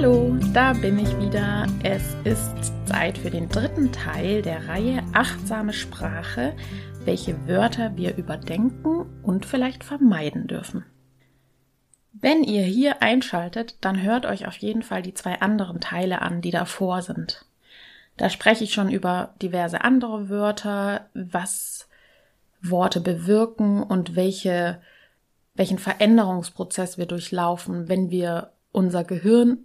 Hallo, da bin ich wieder. Es ist Zeit für den dritten Teil der Reihe Achtsame Sprache, welche Wörter wir überdenken und vielleicht vermeiden dürfen. Wenn ihr hier einschaltet, dann hört euch auf jeden Fall die zwei anderen Teile an, die davor sind. Da spreche ich schon über diverse andere Wörter, was Worte bewirken und welche, welchen Veränderungsprozess wir durchlaufen, wenn wir unser Gehirn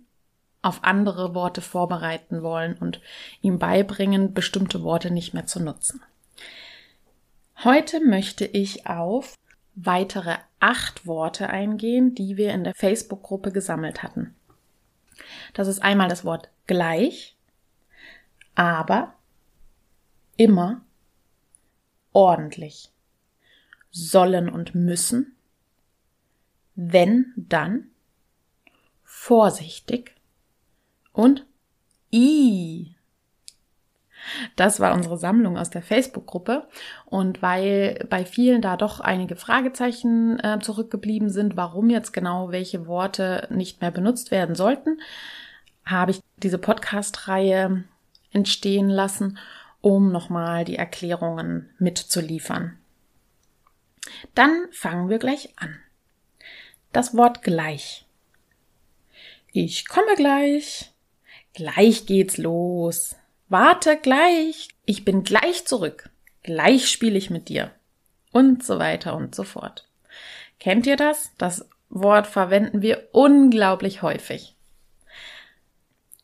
auf andere Worte vorbereiten wollen und ihm beibringen, bestimmte Worte nicht mehr zu nutzen. Heute möchte ich auf weitere acht Worte eingehen, die wir in der Facebook-Gruppe gesammelt hatten. Das ist einmal das Wort gleich, aber, immer, ordentlich, sollen und müssen, wenn, dann, vorsichtig, und I. Das war unsere Sammlung aus der Facebook-Gruppe. Und weil bei vielen da doch einige Fragezeichen äh, zurückgeblieben sind, warum jetzt genau welche Worte nicht mehr benutzt werden sollten, habe ich diese Podcast-Reihe entstehen lassen, um nochmal die Erklärungen mitzuliefern. Dann fangen wir gleich an. Das Wort gleich. Ich komme gleich. Gleich geht's los. Warte gleich. Ich bin gleich zurück. Gleich spiele ich mit dir. Und so weiter und so fort. Kennt ihr das? Das Wort verwenden wir unglaublich häufig.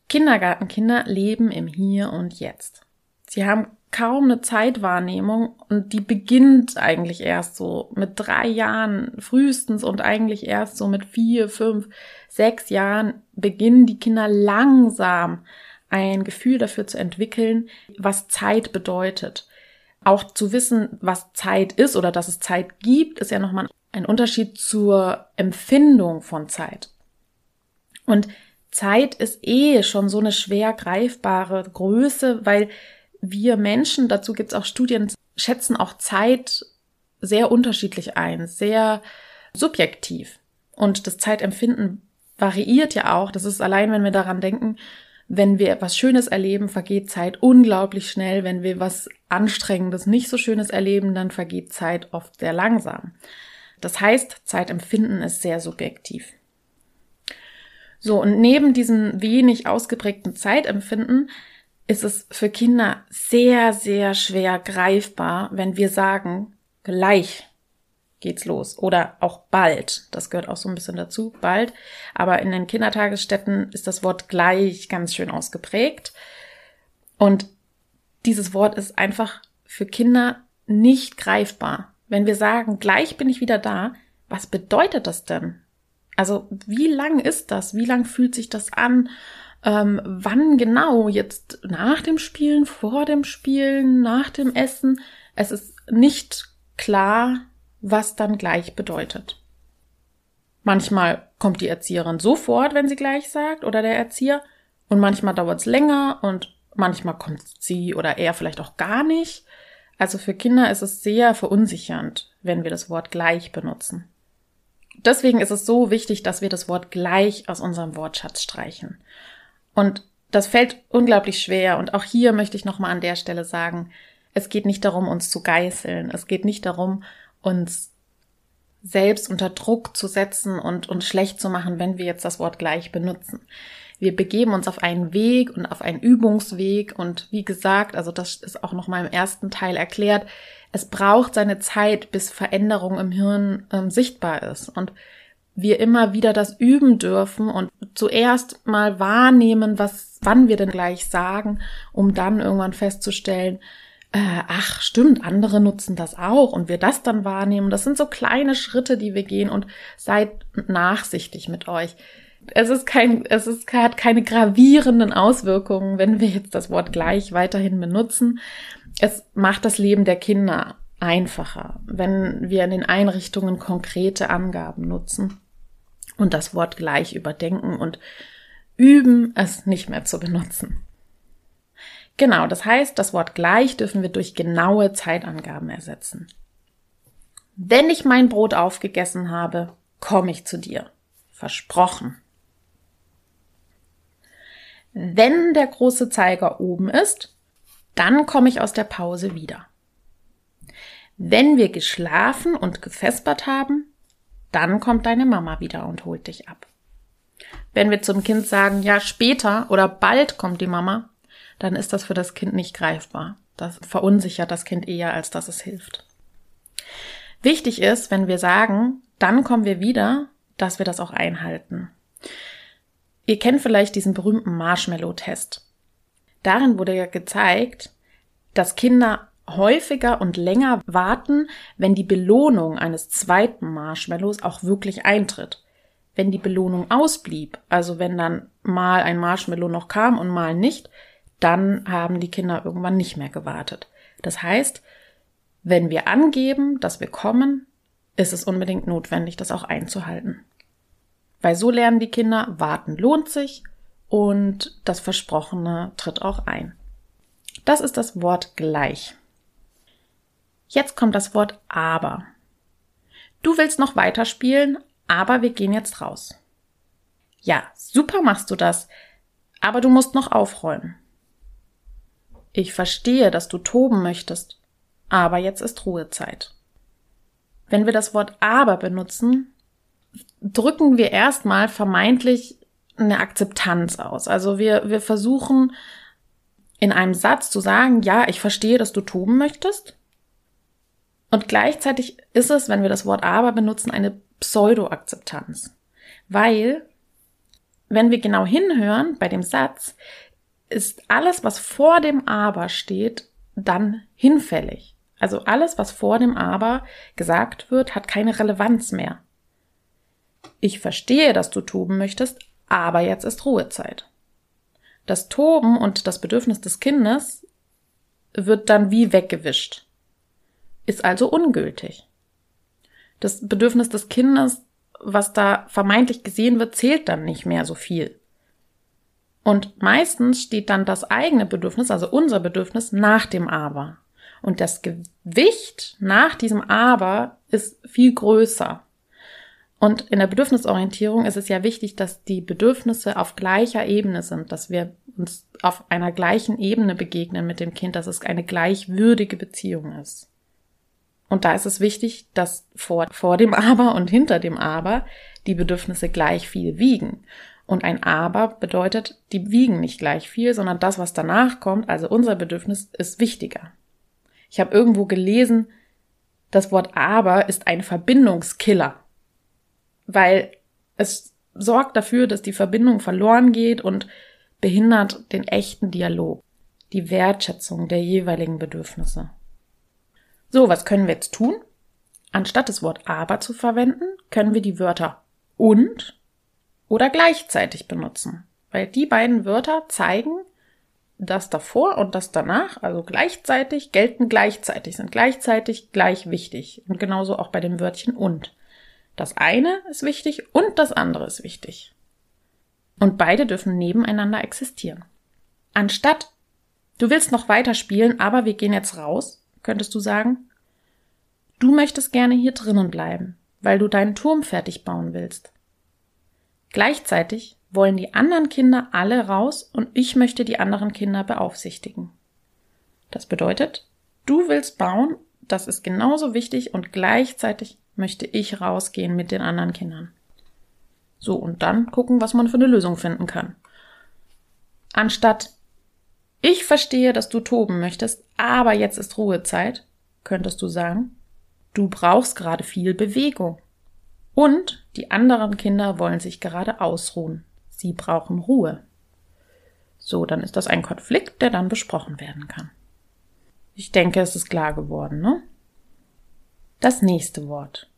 Kindergartenkinder leben im Hier und Jetzt. Sie haben kaum eine Zeitwahrnehmung und die beginnt eigentlich erst so mit drei Jahren frühestens und eigentlich erst so mit vier, fünf, sechs Jahren beginnen die Kinder langsam ein Gefühl dafür zu entwickeln, was Zeit bedeutet. Auch zu wissen, was Zeit ist oder dass es Zeit gibt, ist ja nochmal ein Unterschied zur Empfindung von Zeit. Und Zeit ist eh schon so eine schwer greifbare Größe, weil wir Menschen, dazu gibt es auch Studien, schätzen auch Zeit sehr unterschiedlich ein, sehr subjektiv. Und das Zeitempfinden variiert ja auch. Das ist allein, wenn wir daran denken, wenn wir etwas Schönes erleben, vergeht Zeit unglaublich schnell. Wenn wir was Anstrengendes, nicht so Schönes erleben, dann vergeht Zeit oft sehr langsam. Das heißt, Zeitempfinden ist sehr subjektiv. So, und neben diesem wenig ausgeprägten Zeitempfinden ist es für Kinder sehr, sehr schwer greifbar, wenn wir sagen, gleich geht's los oder auch bald. Das gehört auch so ein bisschen dazu, bald. Aber in den Kindertagesstätten ist das Wort gleich ganz schön ausgeprägt. Und dieses Wort ist einfach für Kinder nicht greifbar. Wenn wir sagen, gleich bin ich wieder da, was bedeutet das denn? Also wie lang ist das? Wie lang fühlt sich das an? Ähm, wann genau? Jetzt nach dem Spielen, vor dem Spielen, nach dem Essen? Es ist nicht klar, was dann gleich bedeutet. Manchmal kommt die Erzieherin sofort, wenn sie gleich sagt, oder der Erzieher, und manchmal dauert es länger und manchmal kommt sie oder er vielleicht auch gar nicht. Also für Kinder ist es sehr verunsichernd, wenn wir das Wort gleich benutzen. Deswegen ist es so wichtig, dass wir das Wort gleich aus unserem Wortschatz streichen. Und das fällt unglaublich schwer. Und auch hier möchte ich nochmal an der Stelle sagen, es geht nicht darum, uns zu geißeln. Es geht nicht darum, uns selbst unter Druck zu setzen und uns schlecht zu machen, wenn wir jetzt das Wort gleich benutzen. Wir begeben uns auf einen Weg und auf einen Übungsweg und wie gesagt, also das ist auch noch mal im ersten Teil erklärt, es braucht seine Zeit, bis Veränderung im Hirn ähm, sichtbar ist und wir immer wieder das üben dürfen und zuerst mal wahrnehmen, was, wann wir denn gleich sagen, um dann irgendwann festzustellen, äh, ach stimmt, andere nutzen das auch und wir das dann wahrnehmen. Das sind so kleine Schritte, die wir gehen und seid nachsichtig mit euch. Es ist kein, es ist, hat keine gravierenden Auswirkungen, wenn wir jetzt das Wort gleich weiterhin benutzen. Es macht das Leben der Kinder einfacher, wenn wir in den Einrichtungen konkrete Angaben nutzen und das Wort gleich überdenken und üben, es nicht mehr zu benutzen. Genau, das heißt, das Wort gleich dürfen wir durch genaue Zeitangaben ersetzen. Wenn ich mein Brot aufgegessen habe, komme ich zu dir. Versprochen. Wenn der große Zeiger oben ist, dann komme ich aus der Pause wieder. Wenn wir geschlafen und gefespert haben, dann kommt deine Mama wieder und holt dich ab. Wenn wir zum Kind sagen, ja, später oder bald kommt die Mama, dann ist das für das Kind nicht greifbar. Das verunsichert das Kind eher, als dass es hilft. Wichtig ist, wenn wir sagen, dann kommen wir wieder, dass wir das auch einhalten. Ihr kennt vielleicht diesen berühmten Marshmallow-Test. Darin wurde ja gezeigt, dass Kinder häufiger und länger warten, wenn die Belohnung eines zweiten Marshmallows auch wirklich eintritt. Wenn die Belohnung ausblieb, also wenn dann mal ein Marshmallow noch kam und mal nicht, dann haben die Kinder irgendwann nicht mehr gewartet. Das heißt, wenn wir angeben, dass wir kommen, ist es unbedingt notwendig, das auch einzuhalten. Weil so lernen die Kinder, warten lohnt sich und das Versprochene tritt auch ein. Das ist das Wort gleich. Jetzt kommt das Wort aber. Du willst noch weiterspielen, aber wir gehen jetzt raus. Ja, super machst du das, aber du musst noch aufräumen. Ich verstehe, dass du toben möchtest, aber jetzt ist Ruhezeit. Wenn wir das Wort aber benutzen, drücken wir erstmal vermeintlich eine Akzeptanz aus. Also wir, wir versuchen in einem Satz zu sagen, ja, ich verstehe, dass du toben möchtest. Und gleichzeitig ist es, wenn wir das Wort aber benutzen, eine Pseudo-Akzeptanz. Weil, wenn wir genau hinhören bei dem Satz, ist alles, was vor dem Aber steht, dann hinfällig. Also alles, was vor dem Aber gesagt wird, hat keine Relevanz mehr. Ich verstehe, dass du toben möchtest, aber jetzt ist Ruhezeit. Das Toben und das Bedürfnis des Kindes wird dann wie weggewischt, ist also ungültig. Das Bedürfnis des Kindes, was da vermeintlich gesehen wird, zählt dann nicht mehr so viel. Und meistens steht dann das eigene Bedürfnis, also unser Bedürfnis, nach dem Aber. Und das Gewicht nach diesem Aber ist viel größer. Und in der Bedürfnisorientierung ist es ja wichtig, dass die Bedürfnisse auf gleicher Ebene sind, dass wir uns auf einer gleichen Ebene begegnen mit dem Kind, dass es eine gleichwürdige Beziehung ist. Und da ist es wichtig, dass vor, vor dem Aber und hinter dem Aber die Bedürfnisse gleich viel wiegen. Und ein Aber bedeutet, die wiegen nicht gleich viel, sondern das, was danach kommt, also unser Bedürfnis, ist wichtiger. Ich habe irgendwo gelesen, das Wort Aber ist ein Verbindungskiller, weil es sorgt dafür, dass die Verbindung verloren geht und behindert den echten Dialog, die Wertschätzung der jeweiligen Bedürfnisse. So, was können wir jetzt tun? Anstatt das Wort aber zu verwenden, können wir die Wörter und oder gleichzeitig benutzen. Weil die beiden Wörter zeigen, das davor und das danach, also gleichzeitig, gelten gleichzeitig, sind gleichzeitig gleich wichtig. Und genauso auch bei dem Wörtchen und. Das eine ist wichtig und das andere ist wichtig. Und beide dürfen nebeneinander existieren. Anstatt du willst noch weiter spielen, aber wir gehen jetzt raus, könntest du sagen, du möchtest gerne hier drinnen bleiben, weil du deinen Turm fertig bauen willst. Gleichzeitig wollen die anderen Kinder alle raus und ich möchte die anderen Kinder beaufsichtigen. Das bedeutet, du willst bauen, das ist genauso wichtig und gleichzeitig möchte ich rausgehen mit den anderen Kindern. So, und dann gucken, was man für eine Lösung finden kann. Anstatt ich verstehe, dass du toben möchtest, aber jetzt ist Ruhezeit, könntest du sagen, du brauchst gerade viel Bewegung. Und die anderen Kinder wollen sich gerade ausruhen. Sie brauchen Ruhe. So, dann ist das ein Konflikt, der dann besprochen werden kann. Ich denke, es ist klar geworden, ne? Das nächste Wort.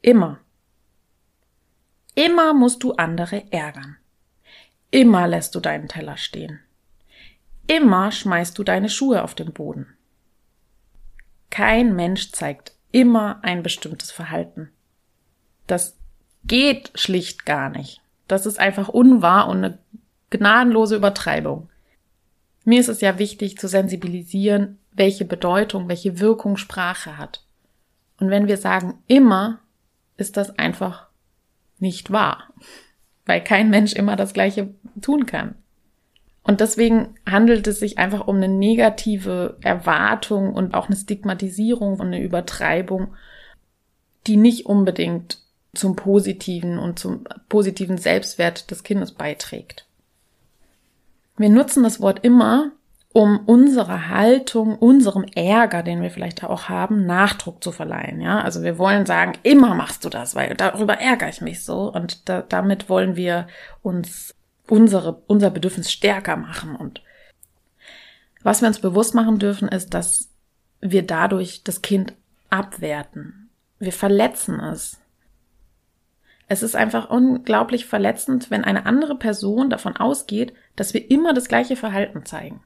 Immer. Immer musst du andere ärgern. Immer lässt du deinen Teller stehen. Immer schmeißt du deine Schuhe auf den Boden. Kein Mensch zeigt immer ein bestimmtes Verhalten. Das geht schlicht gar nicht. Das ist einfach unwahr und eine gnadenlose Übertreibung. Mir ist es ja wichtig zu sensibilisieren, welche Bedeutung, welche Wirkung Sprache hat. Und wenn wir sagen immer, ist das einfach nicht wahr, weil kein Mensch immer das Gleiche tun kann. Und deswegen handelt es sich einfach um eine negative Erwartung und auch eine Stigmatisierung und eine Übertreibung, die nicht unbedingt zum positiven und zum positiven Selbstwert des Kindes beiträgt. Wir nutzen das Wort immer, um unserer Haltung, unserem Ärger, den wir vielleicht auch haben, Nachdruck zu verleihen. Ja, also wir wollen sagen, immer machst du das, weil darüber ärgere ich mich so und da, damit wollen wir uns unsere, unser Bedürfnis stärker machen und was wir uns bewusst machen dürfen, ist, dass wir dadurch das Kind abwerten. Wir verletzen es. Es ist einfach unglaublich verletzend, wenn eine andere Person davon ausgeht, dass wir immer das gleiche Verhalten zeigen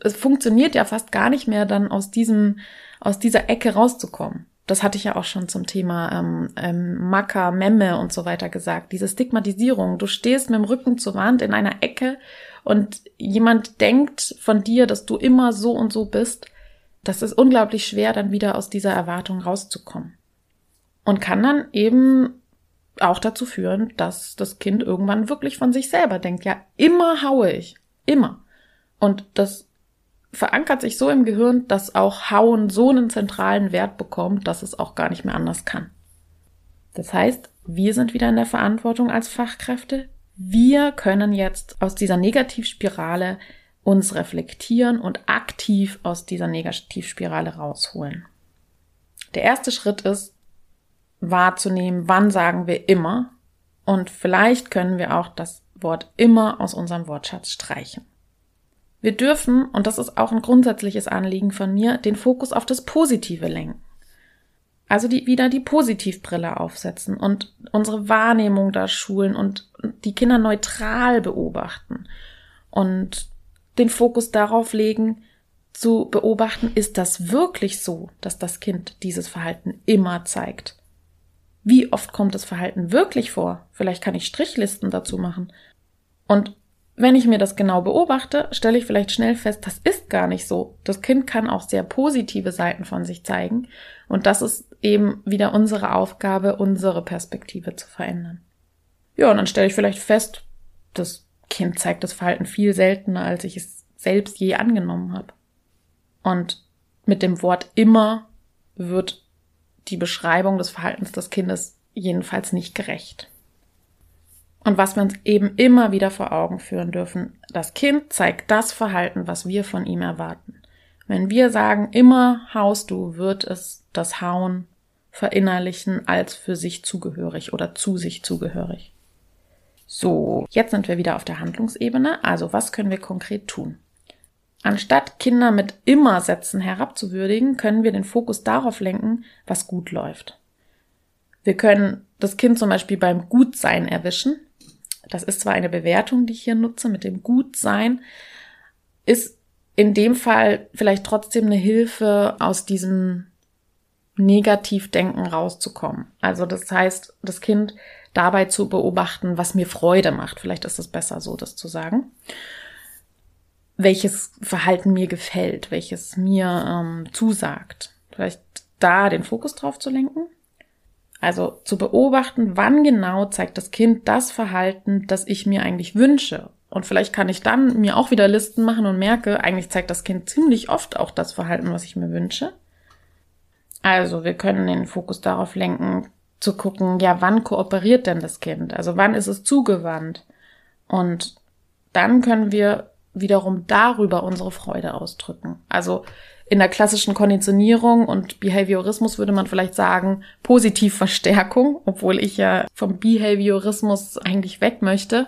es funktioniert ja fast gar nicht mehr, dann aus diesem, aus dieser Ecke rauszukommen. Das hatte ich ja auch schon zum Thema ähm, ähm, Macker, Memme und so weiter gesagt. Diese Stigmatisierung. Du stehst mit dem Rücken zur Wand in einer Ecke und jemand denkt von dir, dass du immer so und so bist. Das ist unglaublich schwer, dann wieder aus dieser Erwartung rauszukommen. Und kann dann eben auch dazu führen, dass das Kind irgendwann wirklich von sich selber denkt, ja, immer haue ich. Immer. Und das verankert sich so im Gehirn, dass auch Hauen so einen zentralen Wert bekommt, dass es auch gar nicht mehr anders kann. Das heißt, wir sind wieder in der Verantwortung als Fachkräfte. Wir können jetzt aus dieser Negativspirale uns reflektieren und aktiv aus dieser Negativspirale rausholen. Der erste Schritt ist, wahrzunehmen, wann sagen wir immer. Und vielleicht können wir auch das Wort immer aus unserem Wortschatz streichen. Wir dürfen, und das ist auch ein grundsätzliches Anliegen von mir, den Fokus auf das Positive lenken. Also die, wieder die Positivbrille aufsetzen und unsere Wahrnehmung da schulen und die Kinder neutral beobachten und den Fokus darauf legen, zu beobachten, ist das wirklich so, dass das Kind dieses Verhalten immer zeigt? Wie oft kommt das Verhalten wirklich vor? Vielleicht kann ich Strichlisten dazu machen. Und wenn ich mir das genau beobachte, stelle ich vielleicht schnell fest, das ist gar nicht so. Das Kind kann auch sehr positive Seiten von sich zeigen. Und das ist eben wieder unsere Aufgabe, unsere Perspektive zu verändern. Ja, und dann stelle ich vielleicht fest, das Kind zeigt das Verhalten viel seltener, als ich es selbst je angenommen habe. Und mit dem Wort immer wird die Beschreibung des Verhaltens des Kindes jedenfalls nicht gerecht. Und was wir uns eben immer wieder vor Augen führen dürfen, das Kind zeigt das Verhalten, was wir von ihm erwarten. Wenn wir sagen, immer haust du, wird es das Hauen verinnerlichen als für sich zugehörig oder zu sich zugehörig. So, jetzt sind wir wieder auf der Handlungsebene. Also was können wir konkret tun? Anstatt Kinder mit immer Sätzen herabzuwürdigen, können wir den Fokus darauf lenken, was gut läuft. Wir können das Kind zum Beispiel beim Gutsein erwischen das ist zwar eine Bewertung, die ich hier nutze mit dem Gutsein, ist in dem Fall vielleicht trotzdem eine Hilfe, aus diesem Negativdenken rauszukommen. Also das heißt, das Kind dabei zu beobachten, was mir Freude macht. Vielleicht ist es besser so, das zu sagen. Welches Verhalten mir gefällt, welches mir ähm, zusagt. Vielleicht da den Fokus drauf zu lenken. Also zu beobachten, wann genau zeigt das Kind das Verhalten, das ich mir eigentlich wünsche. Und vielleicht kann ich dann mir auch wieder Listen machen und merke, eigentlich zeigt das Kind ziemlich oft auch das Verhalten, was ich mir wünsche. Also wir können den Fokus darauf lenken, zu gucken, ja, wann kooperiert denn das Kind? Also wann ist es zugewandt? Und dann können wir wiederum darüber unsere Freude ausdrücken. Also in der klassischen Konditionierung und Behaviorismus würde man vielleicht sagen Positivverstärkung, obwohl ich ja vom Behaviorismus eigentlich weg möchte,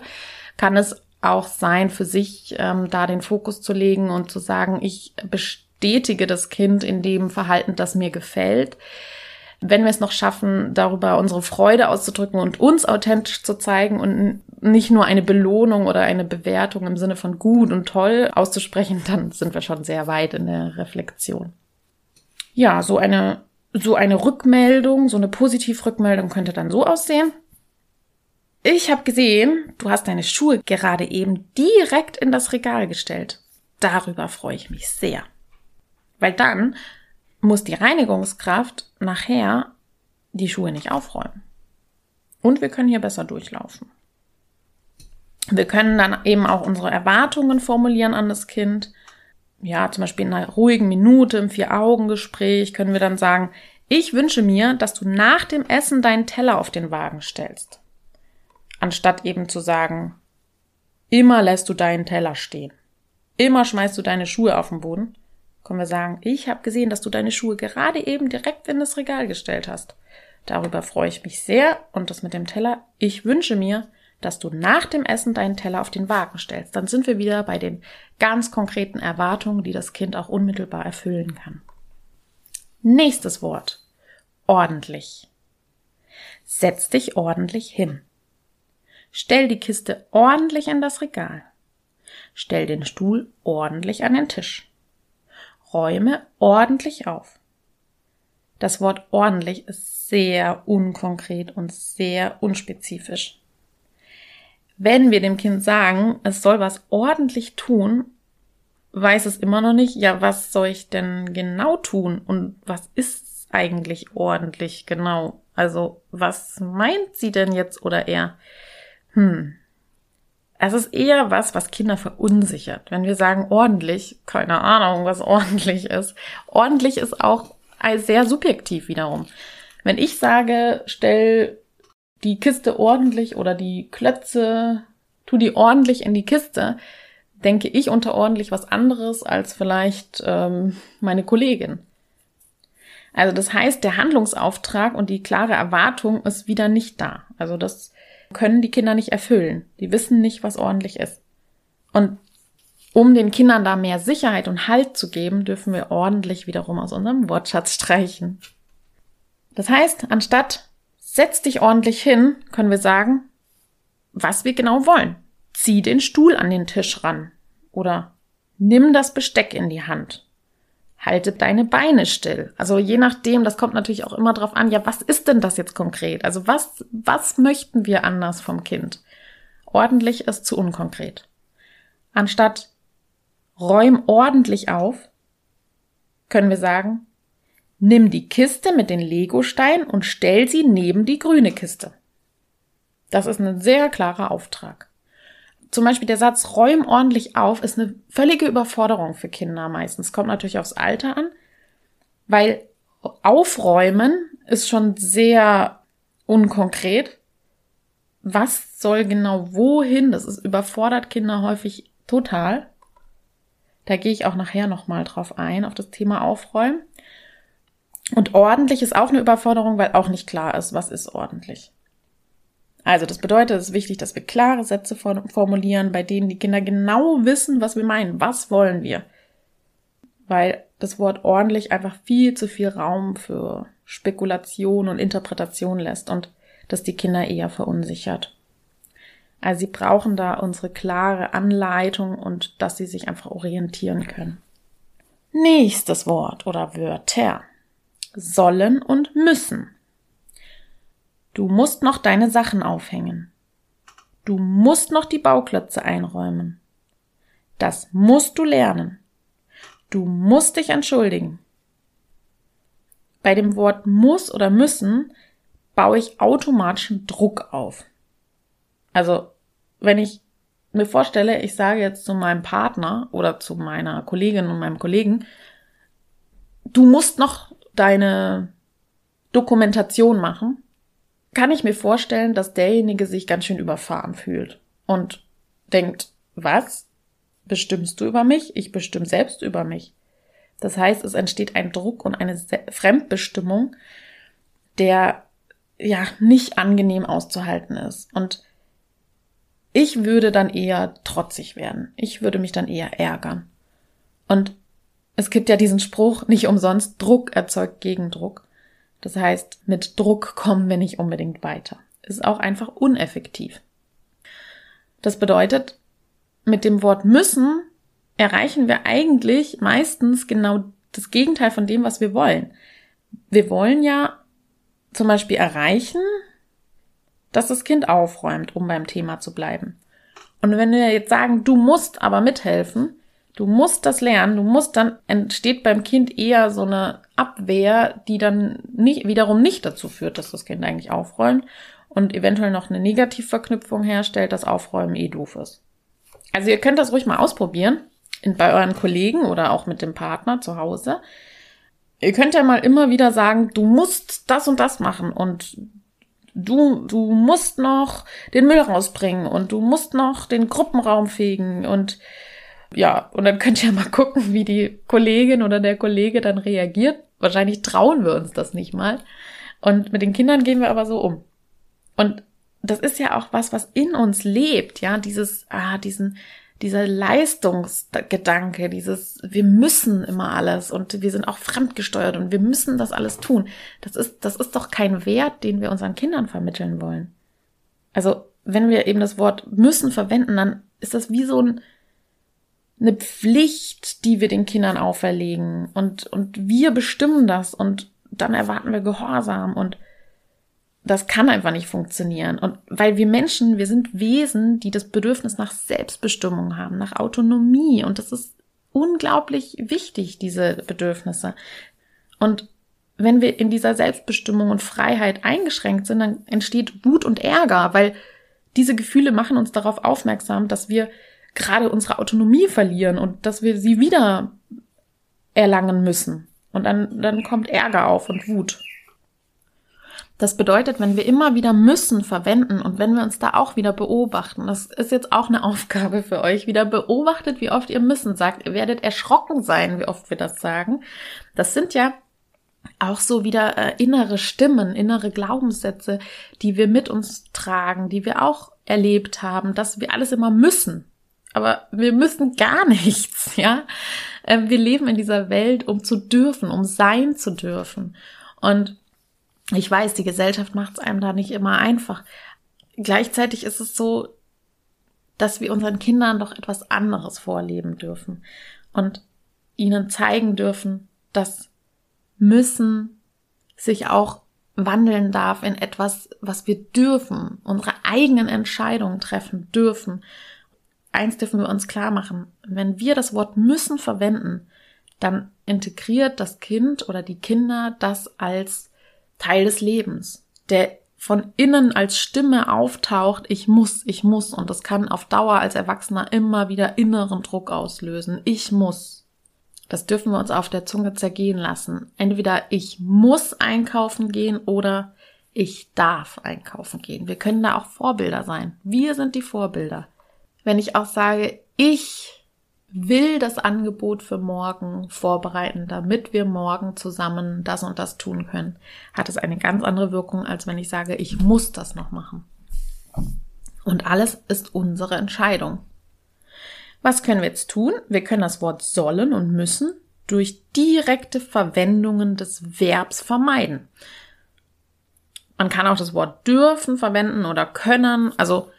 kann es auch sein, für sich ähm, da den Fokus zu legen und zu sagen, ich bestätige das Kind in dem Verhalten, das mir gefällt wenn wir es noch schaffen, darüber unsere Freude auszudrücken und uns authentisch zu zeigen und nicht nur eine Belohnung oder eine Bewertung im Sinne von gut und toll auszusprechen, dann sind wir schon sehr weit in der Reflexion. Ja, so eine, so eine Rückmeldung, so eine Positivrückmeldung könnte dann so aussehen. Ich habe gesehen, du hast deine Schuhe gerade eben direkt in das Regal gestellt. Darüber freue ich mich sehr. Weil dann muss die Reinigungskraft nachher die Schuhe nicht aufräumen. Und wir können hier besser durchlaufen. Wir können dann eben auch unsere Erwartungen formulieren an das Kind. Ja, zum Beispiel in einer ruhigen Minute im Vier-Augen-Gespräch können wir dann sagen, ich wünsche mir, dass du nach dem Essen deinen Teller auf den Wagen stellst. Anstatt eben zu sagen, immer lässt du deinen Teller stehen. Immer schmeißt du deine Schuhe auf den Boden. Können wir sagen, ich habe gesehen, dass du deine Schuhe gerade eben direkt in das Regal gestellt hast. Darüber freue ich mich sehr und das mit dem Teller. Ich wünsche mir, dass du nach dem Essen deinen Teller auf den Wagen stellst. Dann sind wir wieder bei den ganz konkreten Erwartungen, die das Kind auch unmittelbar erfüllen kann. Nächstes Wort. Ordentlich. Setz dich ordentlich hin. Stell die Kiste ordentlich in das Regal. Stell den Stuhl ordentlich an den Tisch. Räume ordentlich auf. Das Wort ordentlich ist sehr unkonkret und sehr unspezifisch. Wenn wir dem Kind sagen, es soll was ordentlich tun, weiß es immer noch nicht, ja, was soll ich denn genau tun und was ist eigentlich ordentlich genau? Also, was meint sie denn jetzt oder er? Hm. Es ist eher was, was Kinder verunsichert. Wenn wir sagen ordentlich, keine Ahnung, was ordentlich ist. Ordentlich ist auch sehr subjektiv wiederum. Wenn ich sage, stell die Kiste ordentlich oder die Klötze, tu die ordentlich in die Kiste, denke ich unter ordentlich was anderes als vielleicht ähm, meine Kollegin. Also das heißt, der Handlungsauftrag und die klare Erwartung ist wieder nicht da. Also das können die Kinder nicht erfüllen. Die wissen nicht, was ordentlich ist. Und um den Kindern da mehr Sicherheit und Halt zu geben, dürfen wir ordentlich wiederum aus unserem Wortschatz streichen. Das heißt, anstatt setz dich ordentlich hin, können wir sagen, was wir genau wollen. Zieh den Stuhl an den Tisch ran oder nimm das Besteck in die Hand. Halte deine Beine still. Also je nachdem, das kommt natürlich auch immer drauf an, ja, was ist denn das jetzt konkret? Also was, was möchten wir anders vom Kind? Ordentlich ist zu unkonkret. Anstatt räum ordentlich auf, können wir sagen, Nimm die Kiste mit den Legosteinen und stell sie neben die grüne Kiste. Das ist ein sehr klarer Auftrag. Zum Beispiel der Satz räum ordentlich auf ist eine völlige Überforderung für Kinder meistens. Kommt natürlich aufs Alter an, weil aufräumen ist schon sehr unkonkret. Was soll genau wohin? Das ist überfordert Kinder häufig total. Da gehe ich auch nachher nochmal drauf ein, auf das Thema Aufräumen. Und ordentlich ist auch eine Überforderung, weil auch nicht klar ist, was ist ordentlich. Also das bedeutet, es ist wichtig, dass wir klare Sätze formulieren, bei denen die Kinder genau wissen, was wir meinen, was wollen wir. Weil das Wort ordentlich einfach viel zu viel Raum für Spekulation und Interpretation lässt und das die Kinder eher verunsichert. Also sie brauchen da unsere klare Anleitung und dass sie sich einfach orientieren können. Nächstes Wort oder Wörter sollen und müssen. Du musst noch deine Sachen aufhängen. Du musst noch die Bauklötze einräumen. Das musst du lernen. Du musst dich entschuldigen. Bei dem Wort muss oder müssen baue ich automatischen Druck auf. Also, wenn ich mir vorstelle, ich sage jetzt zu meinem Partner oder zu meiner Kollegin und meinem Kollegen, du musst noch deine Dokumentation machen, kann ich mir vorstellen, dass derjenige sich ganz schön überfahren fühlt und denkt, was? Bestimmst du über mich? Ich bestimme selbst über mich. Das heißt, es entsteht ein Druck und eine Fremdbestimmung, der ja nicht angenehm auszuhalten ist. Und ich würde dann eher trotzig werden. Ich würde mich dann eher ärgern. Und es gibt ja diesen Spruch, nicht umsonst, Druck erzeugt Gegendruck. Das heißt, mit Druck kommen wir nicht unbedingt weiter. Ist auch einfach uneffektiv. Das bedeutet, mit dem Wort müssen erreichen wir eigentlich meistens genau das Gegenteil von dem, was wir wollen. Wir wollen ja zum Beispiel erreichen, dass das Kind aufräumt, um beim Thema zu bleiben. Und wenn wir jetzt sagen, du musst aber mithelfen, du musst das lernen, du musst, dann entsteht beim Kind eher so eine Abwehr, die dann nicht, wiederum nicht dazu führt, dass das Kind eigentlich aufräumt und eventuell noch eine Negativverknüpfung herstellt, dass Aufräumen eh doof ist. Also ihr könnt das ruhig mal ausprobieren, bei euren Kollegen oder auch mit dem Partner zu Hause. Ihr könnt ja mal immer wieder sagen, du musst das und das machen und du, du musst noch den Müll rausbringen und du musst noch den Gruppenraum fegen und ja, und dann könnt ihr mal gucken, wie die Kollegin oder der Kollege dann reagiert. Wahrscheinlich trauen wir uns das nicht mal. Und mit den Kindern gehen wir aber so um. Und das ist ja auch was, was in uns lebt, ja, dieses, ah, diesen, dieser Leistungsgedanke, dieses, wir müssen immer alles und wir sind auch fremdgesteuert und wir müssen das alles tun. Das ist, das ist doch kein Wert, den wir unseren Kindern vermitteln wollen. Also, wenn wir eben das Wort müssen verwenden, dann ist das wie so ein, eine Pflicht, die wir den Kindern auferlegen und, und wir bestimmen das und dann erwarten wir Gehorsam und das kann einfach nicht funktionieren. Und weil wir Menschen, wir sind Wesen, die das Bedürfnis nach Selbstbestimmung haben, nach Autonomie. Und das ist unglaublich wichtig, diese Bedürfnisse. Und wenn wir in dieser Selbstbestimmung und Freiheit eingeschränkt sind, dann entsteht Wut und Ärger, weil diese Gefühle machen uns darauf aufmerksam, dass wir gerade unsere Autonomie verlieren und dass wir sie wieder erlangen müssen. Und dann, dann kommt Ärger auf und Wut. Das bedeutet, wenn wir immer wieder müssen verwenden und wenn wir uns da auch wieder beobachten, das ist jetzt auch eine Aufgabe für euch, wieder beobachtet, wie oft ihr müssen sagt. Ihr werdet erschrocken sein, wie oft wir das sagen. Das sind ja auch so wieder äh, innere Stimmen, innere Glaubenssätze, die wir mit uns tragen, die wir auch erlebt haben, dass wir alles immer müssen. Aber wir müssen gar nichts, ja. Äh, wir leben in dieser Welt, um zu dürfen, um sein zu dürfen. Und ich weiß, die Gesellschaft macht es einem da nicht immer einfach. Gleichzeitig ist es so, dass wir unseren Kindern doch etwas anderes vorleben dürfen und ihnen zeigen dürfen, dass müssen sich auch wandeln darf in etwas, was wir dürfen, unsere eigenen Entscheidungen treffen dürfen. Eins dürfen wir uns klar machen. Wenn wir das Wort müssen verwenden, dann integriert das Kind oder die Kinder das als Teil des Lebens, der von innen als Stimme auftaucht, ich muss, ich muss, und das kann auf Dauer als Erwachsener immer wieder inneren Druck auslösen. Ich muss. Das dürfen wir uns auf der Zunge zergehen lassen. Entweder ich muss einkaufen gehen oder ich darf einkaufen gehen. Wir können da auch Vorbilder sein. Wir sind die Vorbilder. Wenn ich auch sage, ich will das Angebot für morgen vorbereiten, damit wir morgen zusammen das und das tun können, hat es eine ganz andere Wirkung, als wenn ich sage, ich muss das noch machen. Und alles ist unsere Entscheidung. Was können wir jetzt tun? Wir können das Wort sollen und müssen durch direkte Verwendungen des Verbs vermeiden. Man kann auch das Wort dürfen verwenden oder können, also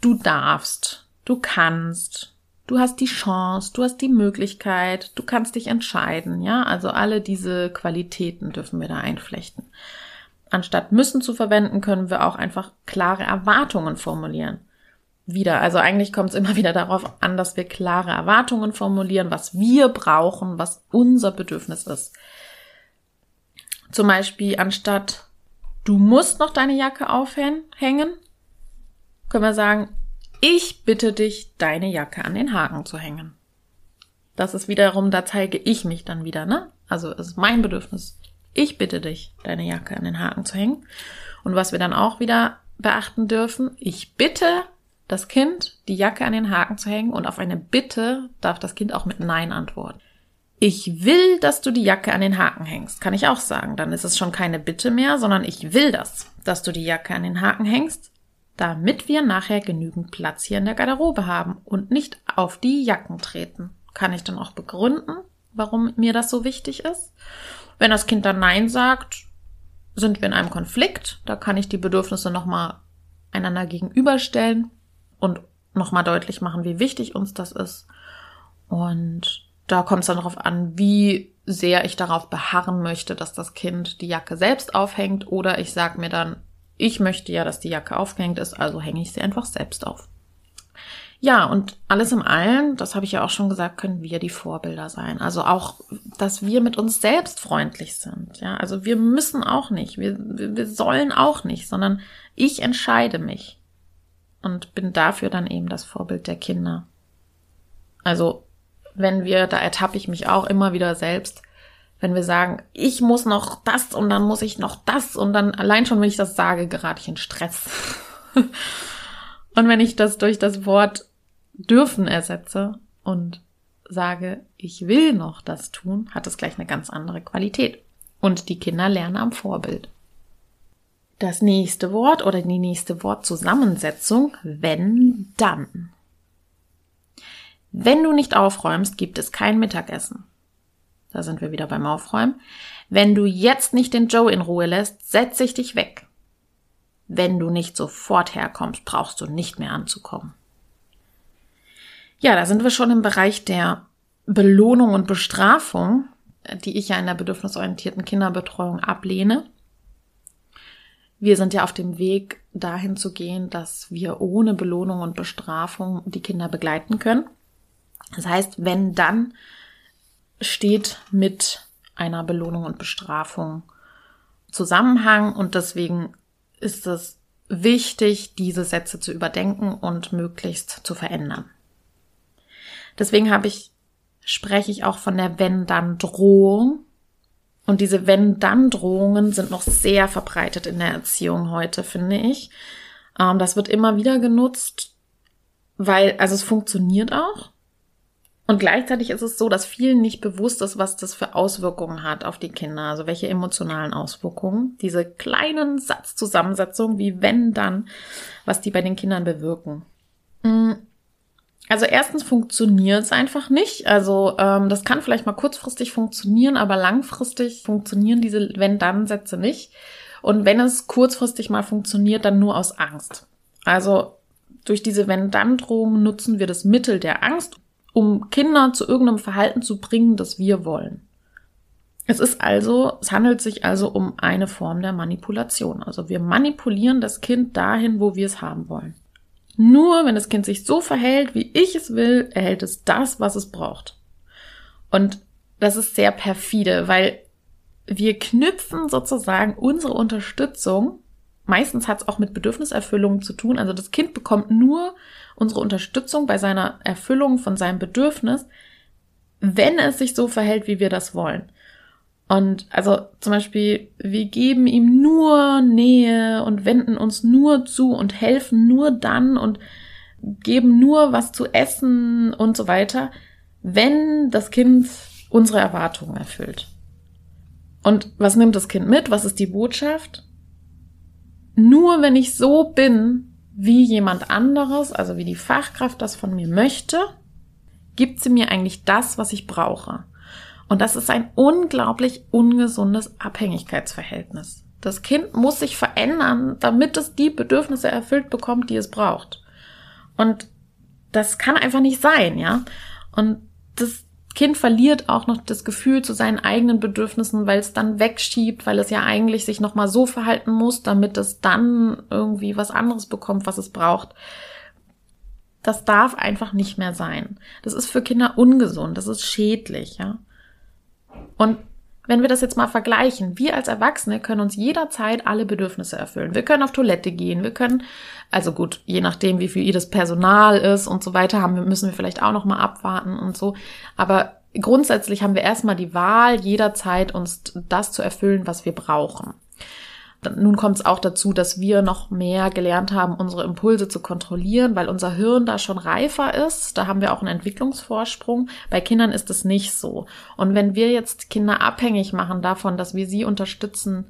du darfst, du kannst, du hast die Chance, du hast die Möglichkeit, du kannst dich entscheiden, ja? Also alle diese Qualitäten dürfen wir da einflechten. Anstatt müssen zu verwenden, können wir auch einfach klare Erwartungen formulieren. Wieder, also eigentlich kommt es immer wieder darauf an, dass wir klare Erwartungen formulieren, was wir brauchen, was unser Bedürfnis ist. Zum Beispiel anstatt du musst noch deine Jacke aufhängen, können wir sagen, ich bitte dich, deine Jacke an den Haken zu hängen. Das ist wiederum, da zeige ich mich dann wieder, ne? Also es ist mein Bedürfnis. Ich bitte dich, deine Jacke an den Haken zu hängen. Und was wir dann auch wieder beachten dürfen, ich bitte das Kind, die Jacke an den Haken zu hängen und auf eine Bitte darf das Kind auch mit Nein antworten. Ich will, dass du die Jacke an den Haken hängst, kann ich auch sagen. Dann ist es schon keine Bitte mehr, sondern ich will das, dass du die Jacke an den Haken hängst damit wir nachher genügend Platz hier in der Garderobe haben und nicht auf die Jacken treten. Kann ich dann auch begründen, warum mir das so wichtig ist? Wenn das Kind dann Nein sagt, sind wir in einem Konflikt. Da kann ich die Bedürfnisse nochmal einander gegenüberstellen und nochmal deutlich machen, wie wichtig uns das ist. Und da kommt es dann darauf an, wie sehr ich darauf beharren möchte, dass das Kind die Jacke selbst aufhängt oder ich sage mir dann, ich möchte ja, dass die Jacke aufgehängt ist, also hänge ich sie einfach selbst auf. Ja, und alles im Allen, das habe ich ja auch schon gesagt, können wir die Vorbilder sein. Also auch, dass wir mit uns selbst freundlich sind. Ja, also wir müssen auch nicht, wir, wir sollen auch nicht, sondern ich entscheide mich und bin dafür dann eben das Vorbild der Kinder. Also, wenn wir, da ertappe ich mich auch immer wieder selbst, wenn wir sagen, ich muss noch das und dann muss ich noch das und dann allein schon, wenn ich das sage, gerate ich in Stress. und wenn ich das durch das Wort dürfen ersetze und sage, ich will noch das tun, hat es gleich eine ganz andere Qualität. Und die Kinder lernen am Vorbild. Das nächste Wort oder die nächste Wortzusammensetzung, wenn, dann. Wenn du nicht aufräumst, gibt es kein Mittagessen. Da sind wir wieder beim Aufräumen. Wenn du jetzt nicht den Joe in Ruhe lässt, setze ich dich weg. Wenn du nicht sofort herkommst, brauchst du nicht mehr anzukommen. Ja, da sind wir schon im Bereich der Belohnung und Bestrafung, die ich ja in der bedürfnisorientierten Kinderbetreuung ablehne. Wir sind ja auf dem Weg dahin zu gehen, dass wir ohne Belohnung und Bestrafung die Kinder begleiten können. Das heißt, wenn dann steht mit einer Belohnung und Bestrafung Zusammenhang und deswegen ist es wichtig, diese Sätze zu überdenken und möglichst zu verändern. Deswegen habe ich, spreche ich auch von der Wenn-Dann-Drohung. Und diese Wenn-Dann-Drohungen sind noch sehr verbreitet in der Erziehung heute, finde ich. Ähm, das wird immer wieder genutzt, weil, also es funktioniert auch. Und gleichzeitig ist es so, dass vielen nicht bewusst ist, was das für Auswirkungen hat auf die Kinder, also welche emotionalen Auswirkungen diese kleinen Satzzusammensetzungen wie wenn dann, was die bei den Kindern bewirken. Mm. Also erstens funktioniert es einfach nicht. Also ähm, das kann vielleicht mal kurzfristig funktionieren, aber langfristig funktionieren diese wenn-dann-Sätze nicht. Und wenn es kurzfristig mal funktioniert, dann nur aus Angst. Also durch diese wenn-dann-Drohungen nutzen wir das Mittel der Angst, um Kinder zu irgendeinem Verhalten zu bringen, das wir wollen. Es ist also, es handelt sich also um eine Form der Manipulation. Also wir manipulieren das Kind dahin, wo wir es haben wollen. Nur wenn das Kind sich so verhält, wie ich es will, erhält es das, was es braucht. Und das ist sehr perfide, weil wir knüpfen sozusagen unsere Unterstützung Meistens hat es auch mit Bedürfniserfüllung zu tun. Also das Kind bekommt nur unsere Unterstützung bei seiner Erfüllung von seinem Bedürfnis, wenn es sich so verhält, wie wir das wollen. Und also zum Beispiel, wir geben ihm nur Nähe und wenden uns nur zu und helfen nur dann und geben nur was zu essen und so weiter, wenn das Kind unsere Erwartungen erfüllt. Und was nimmt das Kind mit? Was ist die Botschaft? nur wenn ich so bin, wie jemand anderes, also wie die Fachkraft das von mir möchte, gibt sie mir eigentlich das, was ich brauche. Und das ist ein unglaublich ungesundes Abhängigkeitsverhältnis. Das Kind muss sich verändern, damit es die Bedürfnisse erfüllt bekommt, die es braucht. Und das kann einfach nicht sein, ja. Und das Kind verliert auch noch das Gefühl zu seinen eigenen Bedürfnissen, weil es dann wegschiebt, weil es ja eigentlich sich nochmal so verhalten muss, damit es dann irgendwie was anderes bekommt, was es braucht. Das darf einfach nicht mehr sein. Das ist für Kinder ungesund, das ist schädlich, ja. Und wenn wir das jetzt mal vergleichen, wir als Erwachsene können uns jederzeit alle Bedürfnisse erfüllen. Wir können auf Toilette gehen, wir können, also gut, je nachdem, wie viel jedes Personal ist und so weiter, haben, müssen wir vielleicht auch noch mal abwarten und so. Aber grundsätzlich haben wir erstmal die Wahl, jederzeit uns das zu erfüllen, was wir brauchen. Nun kommt es auch dazu, dass wir noch mehr gelernt haben, unsere Impulse zu kontrollieren, weil unser Hirn da schon reifer ist. Da haben wir auch einen Entwicklungsvorsprung. Bei Kindern ist es nicht so. Und wenn wir jetzt Kinder abhängig machen davon, dass wir sie unterstützen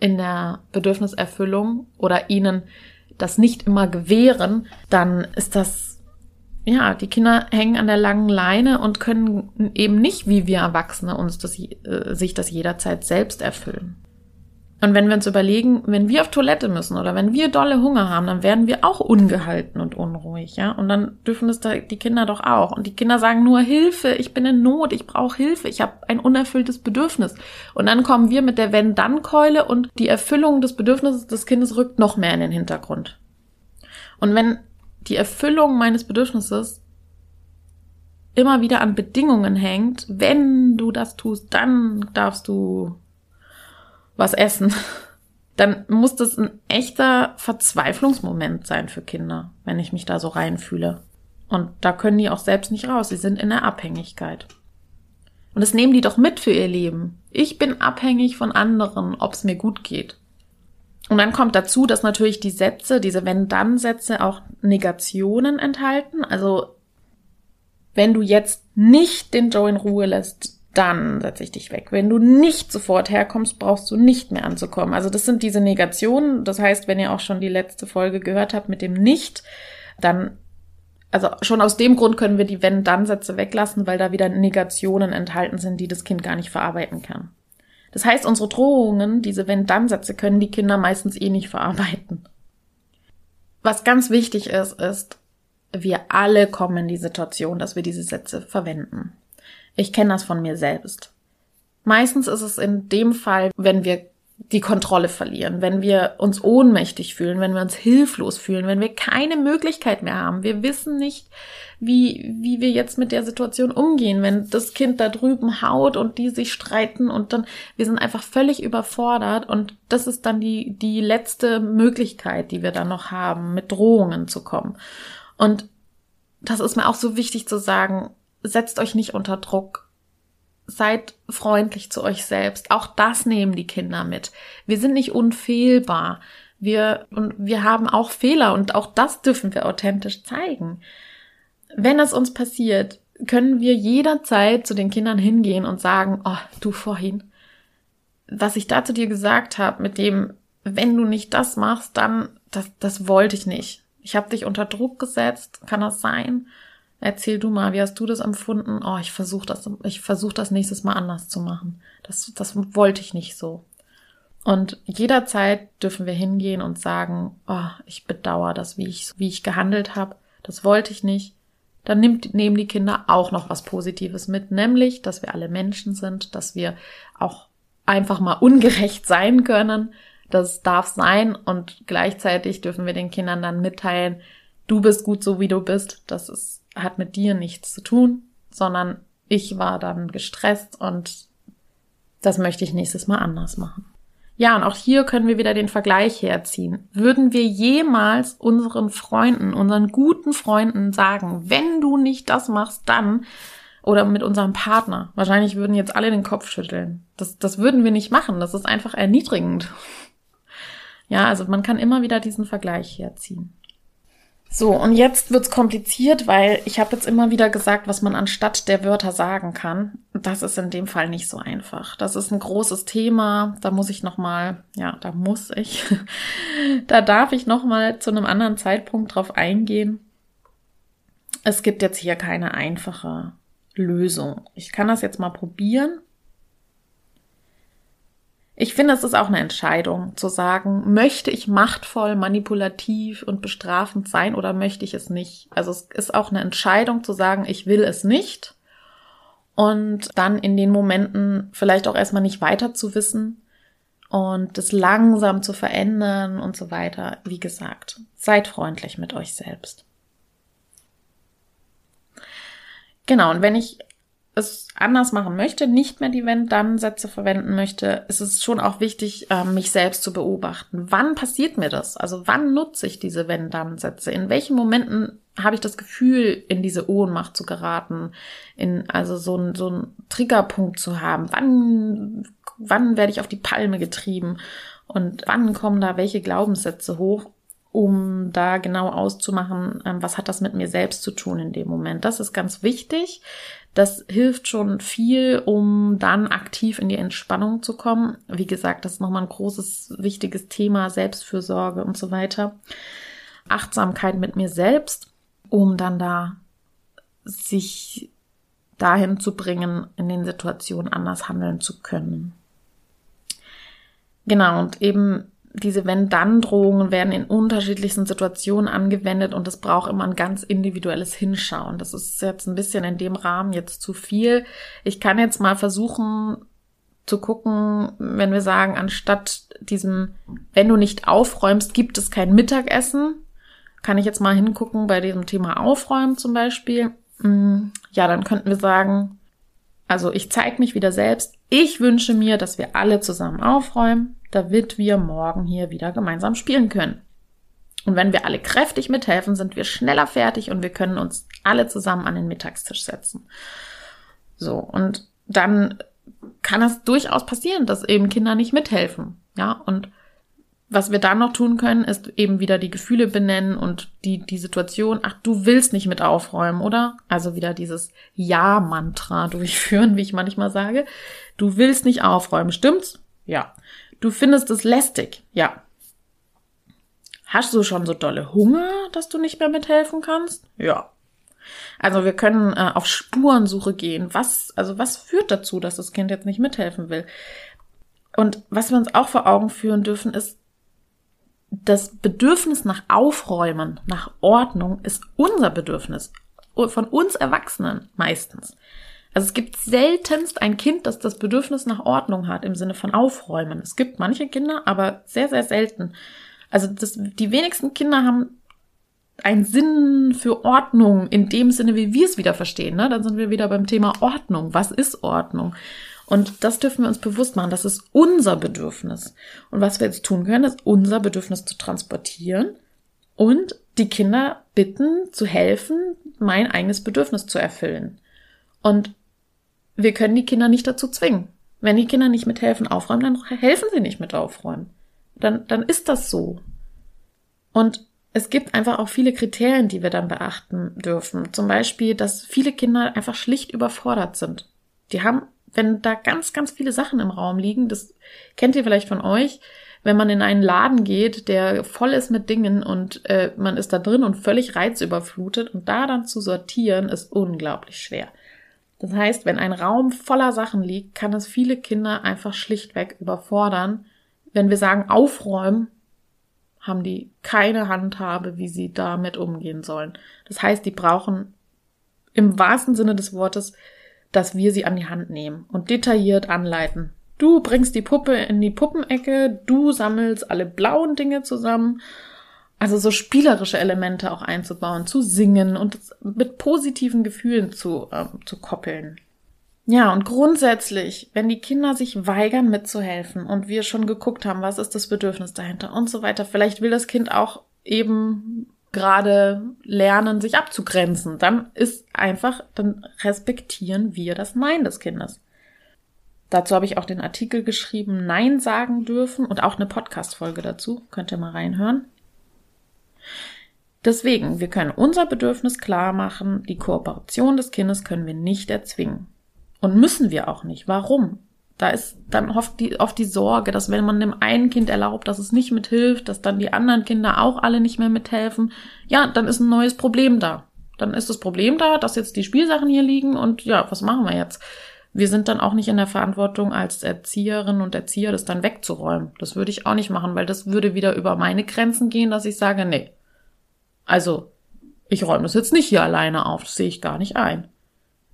in der Bedürfniserfüllung oder ihnen das nicht immer gewähren, dann ist das ja, die Kinder hängen an der langen Leine und können eben nicht wie wir Erwachsene uns das, äh, sich das jederzeit selbst erfüllen. Und wenn wir uns überlegen, wenn wir auf Toilette müssen oder wenn wir dolle Hunger haben, dann werden wir auch ungehalten und unruhig, ja. Und dann dürfen es da die Kinder doch auch. Und die Kinder sagen nur Hilfe, ich bin in Not, ich brauche Hilfe, ich habe ein unerfülltes Bedürfnis. Und dann kommen wir mit der Wenn-Dann-Keule und die Erfüllung des Bedürfnisses des Kindes rückt noch mehr in den Hintergrund. Und wenn die Erfüllung meines Bedürfnisses immer wieder an Bedingungen hängt, wenn du das tust, dann darfst du was essen, dann muss das ein echter Verzweiflungsmoment sein für Kinder, wenn ich mich da so reinfühle. Und da können die auch selbst nicht raus. Sie sind in der Abhängigkeit. Und das nehmen die doch mit für ihr Leben. Ich bin abhängig von anderen, ob es mir gut geht. Und dann kommt dazu, dass natürlich die Sätze, diese Wenn-Dann-Sätze auch Negationen enthalten. Also, wenn du jetzt nicht den Joe in Ruhe lässt, dann setze ich dich weg. Wenn du nicht sofort herkommst, brauchst du nicht mehr anzukommen. Also das sind diese Negationen. Das heißt, wenn ihr auch schon die letzte Folge gehört habt mit dem Nicht, dann, also schon aus dem Grund können wir die Wenn-Dann-Sätze weglassen, weil da wieder Negationen enthalten sind, die das Kind gar nicht verarbeiten kann. Das heißt, unsere Drohungen, diese Wenn-Dann-Sätze, können die Kinder meistens eh nicht verarbeiten. Was ganz wichtig ist, ist, wir alle kommen in die Situation, dass wir diese Sätze verwenden. Ich kenne das von mir selbst. Meistens ist es in dem Fall, wenn wir die Kontrolle verlieren, wenn wir uns ohnmächtig fühlen, wenn wir uns hilflos fühlen, wenn wir keine Möglichkeit mehr haben. Wir wissen nicht, wie, wie wir jetzt mit der Situation umgehen, wenn das Kind da drüben haut und die sich streiten und dann, wir sind einfach völlig überfordert und das ist dann die, die letzte Möglichkeit, die wir dann noch haben, mit Drohungen zu kommen. Und das ist mir auch so wichtig zu sagen, setzt euch nicht unter Druck. Seid freundlich zu euch selbst. Auch das nehmen die Kinder mit. Wir sind nicht unfehlbar. Wir, und wir haben auch Fehler und auch das dürfen wir authentisch zeigen. Wenn es uns passiert, können wir jederzeit zu den Kindern hingehen und sagen, oh, du vorhin, was ich da zu dir gesagt habe, mit dem, wenn du nicht das machst, dann, das, das wollte ich nicht. Ich habe dich unter Druck gesetzt, kann das sein? Erzähl du mal, wie hast du das empfunden? Oh, ich versuche das, ich versuche das nächstes Mal anders zu machen. Das, das wollte ich nicht so. Und jederzeit dürfen wir hingehen und sagen, oh, ich bedauere das, wie ich, wie ich gehandelt habe. Das wollte ich nicht. Dann nimmt, nehmen die Kinder auch noch was Positives mit, nämlich, dass wir alle Menschen sind, dass wir auch einfach mal ungerecht sein können. Das darf sein und gleichzeitig dürfen wir den Kindern dann mitteilen, du bist gut so wie du bist. Das ist hat mit dir nichts zu tun, sondern ich war dann gestresst und das möchte ich nächstes Mal anders machen. Ja, und auch hier können wir wieder den Vergleich herziehen. Würden wir jemals unseren Freunden, unseren guten Freunden sagen, wenn du nicht das machst, dann, oder mit unserem Partner, wahrscheinlich würden jetzt alle den Kopf schütteln. Das, das würden wir nicht machen. Das ist einfach erniedrigend. Ja, also man kann immer wieder diesen Vergleich herziehen. So, und jetzt wird's kompliziert, weil ich habe jetzt immer wieder gesagt, was man anstatt der Wörter sagen kann. Das ist in dem Fall nicht so einfach. Das ist ein großes Thema. Da muss ich noch mal, ja, da muss ich, da darf ich noch mal zu einem anderen Zeitpunkt drauf eingehen. Es gibt jetzt hier keine einfache Lösung. Ich kann das jetzt mal probieren ich finde, es ist auch eine Entscheidung zu sagen, möchte ich machtvoll, manipulativ und bestrafend sein oder möchte ich es nicht? Also es ist auch eine Entscheidung zu sagen, ich will es nicht und dann in den Momenten vielleicht auch erstmal nicht weiter zu wissen und es langsam zu verändern und so weiter. Wie gesagt, seid freundlich mit euch selbst. Genau, und wenn ich es anders machen möchte, nicht mehr die Wenn-Dann-Sätze verwenden möchte, ist es schon auch wichtig, ähm, mich selbst zu beobachten. Wann passiert mir das? Also wann nutze ich diese Wenn-Dann-Sätze? In welchen Momenten habe ich das Gefühl, in diese Ohnmacht zu geraten, in also so ein so Triggerpunkt zu haben? Wann wann werde ich auf die Palme getrieben? Und wann kommen da welche Glaubenssätze hoch? Um da genau auszumachen, ähm, was hat das mit mir selbst zu tun in dem Moment. Das ist ganz wichtig. Das hilft schon viel, um dann aktiv in die Entspannung zu kommen. Wie gesagt, das ist nochmal ein großes, wichtiges Thema, Selbstfürsorge und so weiter. Achtsamkeit mit mir selbst, um dann da sich dahin zu bringen, in den Situationen anders handeln zu können. Genau, und eben diese Wenn-Dann-Drohungen werden in unterschiedlichsten Situationen angewendet und es braucht immer ein ganz individuelles Hinschauen. Das ist jetzt ein bisschen in dem Rahmen jetzt zu viel. Ich kann jetzt mal versuchen zu gucken, wenn wir sagen, anstatt diesem, wenn du nicht aufräumst, gibt es kein Mittagessen, kann ich jetzt mal hingucken bei diesem Thema Aufräumen zum Beispiel. Mm, ja, dann könnten wir sagen, also ich zeige mich wieder selbst. Ich wünsche mir, dass wir alle zusammen aufräumen damit wir morgen hier wieder gemeinsam spielen können. Und wenn wir alle kräftig mithelfen, sind wir schneller fertig und wir können uns alle zusammen an den Mittagstisch setzen. So, und dann kann es durchaus passieren, dass eben Kinder nicht mithelfen. Ja, und was wir dann noch tun können, ist eben wieder die Gefühle benennen und die, die Situation, ach, du willst nicht mit aufräumen, oder? Also wieder dieses Ja-Mantra durchführen, wie ich manchmal sage. Du willst nicht aufräumen, stimmt's? Ja. Du findest es lästig, ja. Hast du schon so dolle Hunger, dass du nicht mehr mithelfen kannst? Ja. Also wir können äh, auf Spurensuche gehen. Was, also was führt dazu, dass das Kind jetzt nicht mithelfen will? Und was wir uns auch vor Augen führen dürfen, ist, das Bedürfnis nach Aufräumen, nach Ordnung ist unser Bedürfnis. Von uns Erwachsenen meistens. Also es gibt seltenst ein Kind, das das Bedürfnis nach Ordnung hat im Sinne von Aufräumen. Es gibt manche Kinder, aber sehr, sehr selten. Also das, die wenigsten Kinder haben einen Sinn für Ordnung in dem Sinne, wie wir es wieder verstehen. Ne? Dann sind wir wieder beim Thema Ordnung. Was ist Ordnung? Und das dürfen wir uns bewusst machen. Das ist unser Bedürfnis. Und was wir jetzt tun können, ist unser Bedürfnis zu transportieren und die Kinder bitten, zu helfen, mein eigenes Bedürfnis zu erfüllen. Und wir können die Kinder nicht dazu zwingen. Wenn die Kinder nicht mithelfen, aufräumen, dann helfen sie nicht mit aufräumen. Dann, dann ist das so. Und es gibt einfach auch viele Kriterien, die wir dann beachten dürfen. Zum Beispiel, dass viele Kinder einfach schlicht überfordert sind. Die haben, wenn da ganz, ganz viele Sachen im Raum liegen, das kennt ihr vielleicht von euch, wenn man in einen Laden geht, der voll ist mit Dingen und äh, man ist da drin und völlig reizüberflutet und da dann zu sortieren, ist unglaublich schwer. Das heißt, wenn ein Raum voller Sachen liegt, kann es viele Kinder einfach schlichtweg überfordern. Wenn wir sagen aufräumen, haben die keine Handhabe, wie sie damit umgehen sollen. Das heißt, die brauchen im wahrsten Sinne des Wortes, dass wir sie an die Hand nehmen und detailliert anleiten. Du bringst die Puppe in die Puppenecke, du sammelst alle blauen Dinge zusammen also so spielerische Elemente auch einzubauen, zu singen und mit positiven Gefühlen zu, äh, zu koppeln. Ja, und grundsätzlich, wenn die Kinder sich weigern mitzuhelfen und wir schon geguckt haben, was ist das Bedürfnis dahinter und so weiter, vielleicht will das Kind auch eben gerade lernen, sich abzugrenzen, dann ist einfach, dann respektieren wir das Nein des Kindes. Dazu habe ich auch den Artikel geschrieben, Nein sagen dürfen und auch eine Podcast-Folge dazu. Könnt ihr mal reinhören. Deswegen, wir können unser Bedürfnis klar machen, die Kooperation des Kindes können wir nicht erzwingen. Und müssen wir auch nicht. Warum? Da ist dann oft die, oft die Sorge, dass wenn man dem einen Kind erlaubt, dass es nicht mithilft, dass dann die anderen Kinder auch alle nicht mehr mithelfen, ja, dann ist ein neues Problem da. Dann ist das Problem da, dass jetzt die Spielsachen hier liegen und ja, was machen wir jetzt? Wir sind dann auch nicht in der Verantwortung als Erzieherin und Erzieher, das dann wegzuräumen. Das würde ich auch nicht machen, weil das würde wieder über meine Grenzen gehen, dass ich sage, nee, also, ich räume das jetzt nicht hier alleine auf, das sehe ich gar nicht ein.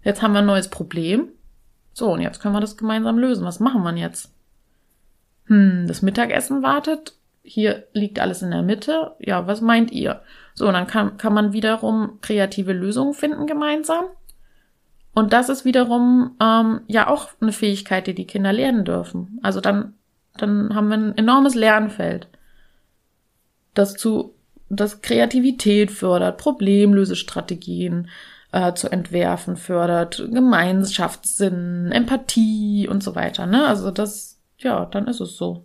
Jetzt haben wir ein neues Problem. So, und jetzt können wir das gemeinsam lösen. Was machen wir jetzt? Hm, das Mittagessen wartet. Hier liegt alles in der Mitte. Ja, was meint ihr? So, und dann kann, kann man wiederum kreative Lösungen finden gemeinsam. Und das ist wiederum ähm, ja auch eine Fähigkeit, die die Kinder lernen dürfen. Also dann, dann haben wir ein enormes Lernfeld, das zu das Kreativität fördert, Problemlösestrategien äh, zu entwerfen fördert, Gemeinschaftssinn, Empathie und so weiter. Ne? Also das, ja, dann ist es so.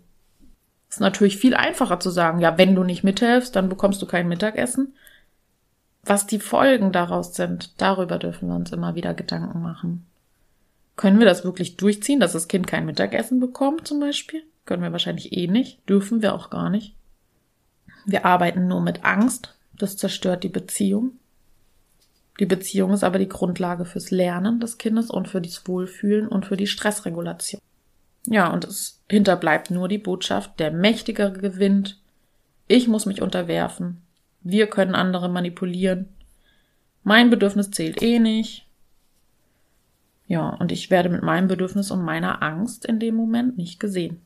Ist natürlich viel einfacher zu sagen, ja, wenn du nicht mithelfst, dann bekommst du kein Mittagessen. Was die Folgen daraus sind, darüber dürfen wir uns immer wieder Gedanken machen. Können wir das wirklich durchziehen, dass das Kind kein Mittagessen bekommt, zum Beispiel? Können wir wahrscheinlich eh nicht, dürfen wir auch gar nicht. Wir arbeiten nur mit Angst. Das zerstört die Beziehung. Die Beziehung ist aber die Grundlage fürs Lernen des Kindes und für das Wohlfühlen und für die Stressregulation. Ja, und es hinterbleibt nur die Botschaft, der Mächtigere gewinnt, ich muss mich unterwerfen, wir können andere manipulieren, mein Bedürfnis zählt eh nicht. Ja, und ich werde mit meinem Bedürfnis und meiner Angst in dem Moment nicht gesehen.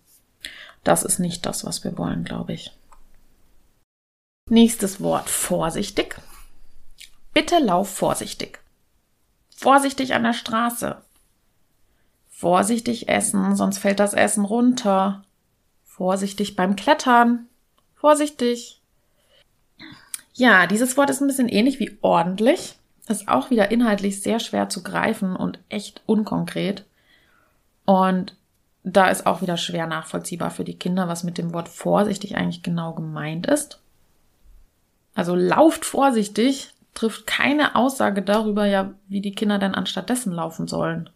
Das ist nicht das, was wir wollen, glaube ich. Nächstes Wort, vorsichtig. Bitte lauf vorsichtig. Vorsichtig an der Straße. Vorsichtig essen, sonst fällt das Essen runter. Vorsichtig beim Klettern. Vorsichtig. Ja, dieses Wort ist ein bisschen ähnlich wie ordentlich. Ist auch wieder inhaltlich sehr schwer zu greifen und echt unkonkret. Und da ist auch wieder schwer nachvollziehbar für die Kinder, was mit dem Wort vorsichtig eigentlich genau gemeint ist. Also lauft vorsichtig trifft keine Aussage darüber, ja, wie die Kinder denn anstattdessen laufen sollen.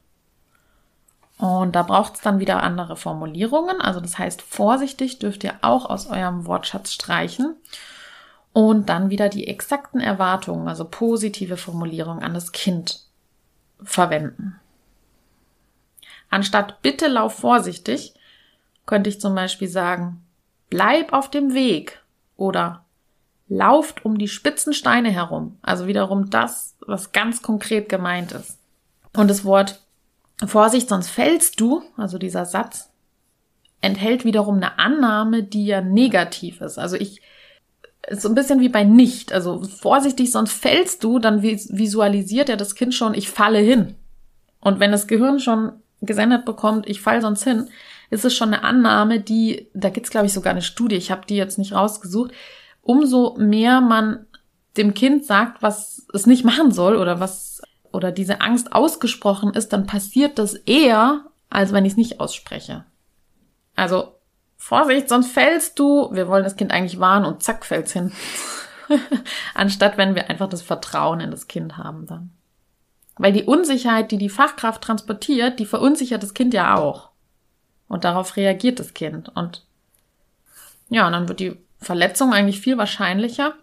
Und da braucht es dann wieder andere Formulierungen. Also das heißt, vorsichtig dürft ihr auch aus eurem Wortschatz streichen. Und dann wieder die exakten Erwartungen, also positive Formulierungen an das Kind verwenden. Anstatt bitte lauf vorsichtig, könnte ich zum Beispiel sagen, bleib auf dem Weg oder lauft um die spitzen Steine herum. Also wiederum das, was ganz konkret gemeint ist. Und das Wort Vorsicht, sonst fällst du, also dieser Satz, enthält wiederum eine Annahme, die ja negativ ist. Also ich, ist so ein bisschen wie bei nicht. Also vorsichtig, sonst fällst du, dann visualisiert ja das Kind schon, ich falle hin. Und wenn das Gehirn schon gesendet bekommt, ich fall sonst hin, ist es schon eine Annahme, die, da gibt's glaube ich sogar eine Studie, ich habe die jetzt nicht rausgesucht, umso mehr man dem Kind sagt, was es nicht machen soll oder was oder diese Angst ausgesprochen ist, dann passiert das eher, als wenn ich es nicht ausspreche. Also Vorsicht, sonst fällst du. Wir wollen das Kind eigentlich warnen und zack fällt's hin. Anstatt wenn wir einfach das Vertrauen in das Kind haben dann. Weil die Unsicherheit, die die Fachkraft transportiert, die verunsichert das Kind ja auch. Und darauf reagiert das Kind. Und ja, und dann wird die Verletzung eigentlich viel wahrscheinlicher.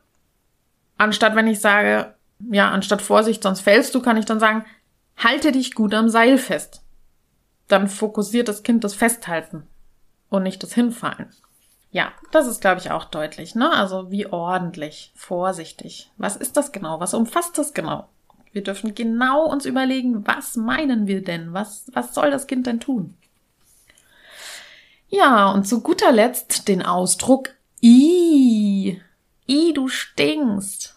Anstatt wenn ich sage, ja, anstatt Vorsicht, sonst fällst du, kann ich dann sagen, halte dich gut am Seil fest. Dann fokussiert das Kind das Festhalten und nicht das Hinfallen. Ja, das ist, glaube ich, auch deutlich, ne? Also wie ordentlich, vorsichtig. Was ist das genau? Was umfasst das genau? Wir dürfen genau uns überlegen, was meinen wir denn? Was, was soll das Kind denn tun? Ja, und zu guter Letzt den Ausdruck I. I, du stinkst.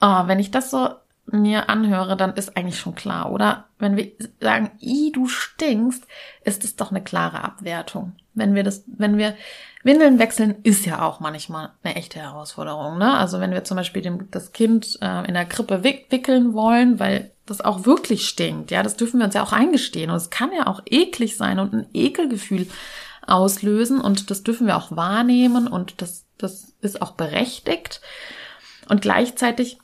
Oh, wenn ich das so mir anhöre, dann ist eigentlich schon klar, oder? Wenn wir sagen, i, du stinkst, ist es doch eine klare Abwertung. Wenn wir das, wenn wir Windeln wechseln, ist ja auch manchmal eine echte Herausforderung, ne? Also wenn wir zum Beispiel dem, das Kind äh, in der Krippe wick, wickeln wollen, weil das auch wirklich stinkt, ja, das dürfen wir uns ja auch eingestehen. Und es kann ja auch eklig sein und ein Ekelgefühl auslösen und das dürfen wir auch wahrnehmen und das, das ist auch berechtigt. Und gleichzeitig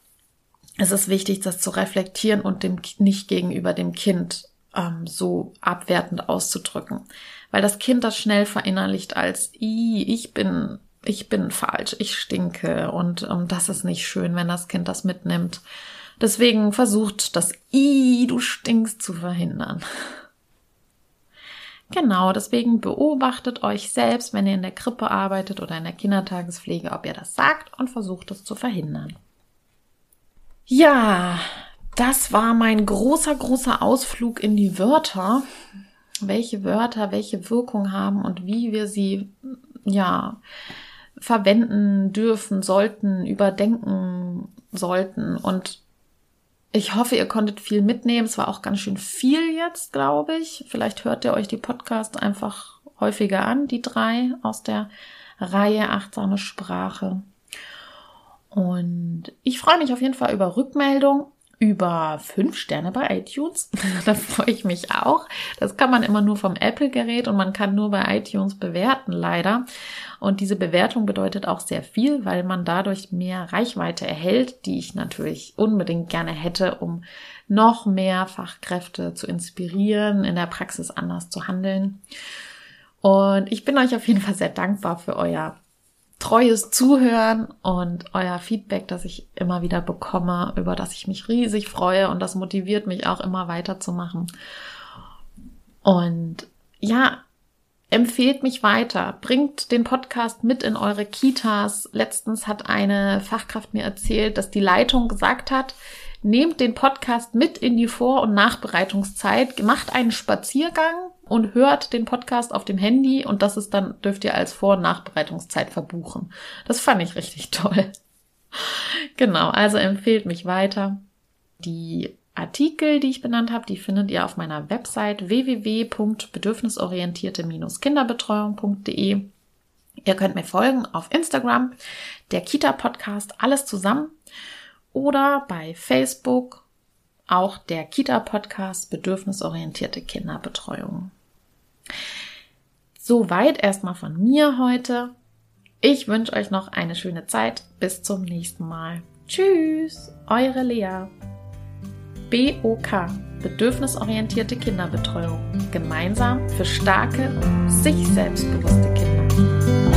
es ist wichtig, das zu reflektieren und dem nicht gegenüber dem Kind ähm, so abwertend auszudrücken, weil das Kind das schnell verinnerlicht als ich bin ich bin falsch, ich stinke und ähm, das ist nicht schön, wenn das Kind das mitnimmt. Deswegen versucht das I, du stinkst zu verhindern. Genau, deswegen beobachtet euch selbst, wenn ihr in der Krippe arbeitet oder in der Kindertagespflege, ob ihr das sagt und versucht es zu verhindern. Ja, das war mein großer, großer Ausflug in die Wörter. Welche Wörter welche Wirkung haben und wie wir sie, ja, verwenden dürfen, sollten, überdenken sollten. Und ich hoffe, ihr konntet viel mitnehmen. Es war auch ganz schön viel jetzt, glaube ich. Vielleicht hört ihr euch die Podcast einfach häufiger an, die drei aus der Reihe Achtsame Sprache. Und ich freue mich auf jeden Fall über Rückmeldung, über fünf Sterne bei iTunes. da freue ich mich auch. Das kann man immer nur vom Apple-Gerät und man kann nur bei iTunes bewerten, leider. Und diese Bewertung bedeutet auch sehr viel, weil man dadurch mehr Reichweite erhält, die ich natürlich unbedingt gerne hätte, um noch mehr Fachkräfte zu inspirieren, in der Praxis anders zu handeln. Und ich bin euch auf jeden Fall sehr dankbar für euer treues Zuhören und euer Feedback, das ich immer wieder bekomme, über das ich mich riesig freue und das motiviert mich auch immer weiterzumachen. Und ja, empfehlt mich weiter, bringt den Podcast mit in eure Kitas. Letztens hat eine Fachkraft mir erzählt, dass die Leitung gesagt hat, nehmt den Podcast mit in die Vor- und Nachbereitungszeit, macht einen Spaziergang und hört den Podcast auf dem Handy und das ist dann, dürft ihr als Vor- und Nachbereitungszeit verbuchen. Das fand ich richtig toll. Genau, also empfehlt mich weiter. Die Artikel, die ich benannt habe, die findet ihr auf meiner Website www.bedürfnisorientierte-kinderbetreuung.de. Ihr könnt mir folgen auf Instagram, der Kita Podcast, alles zusammen oder bei Facebook auch der Kita Podcast Bedürfnisorientierte Kinderbetreuung. Soweit erstmal von mir heute. Ich wünsche euch noch eine schöne Zeit. Bis zum nächsten Mal. Tschüss, eure Lea. BOK Bedürfnisorientierte Kinderbetreuung. Gemeinsam für starke, sich selbstbewusste Kinder.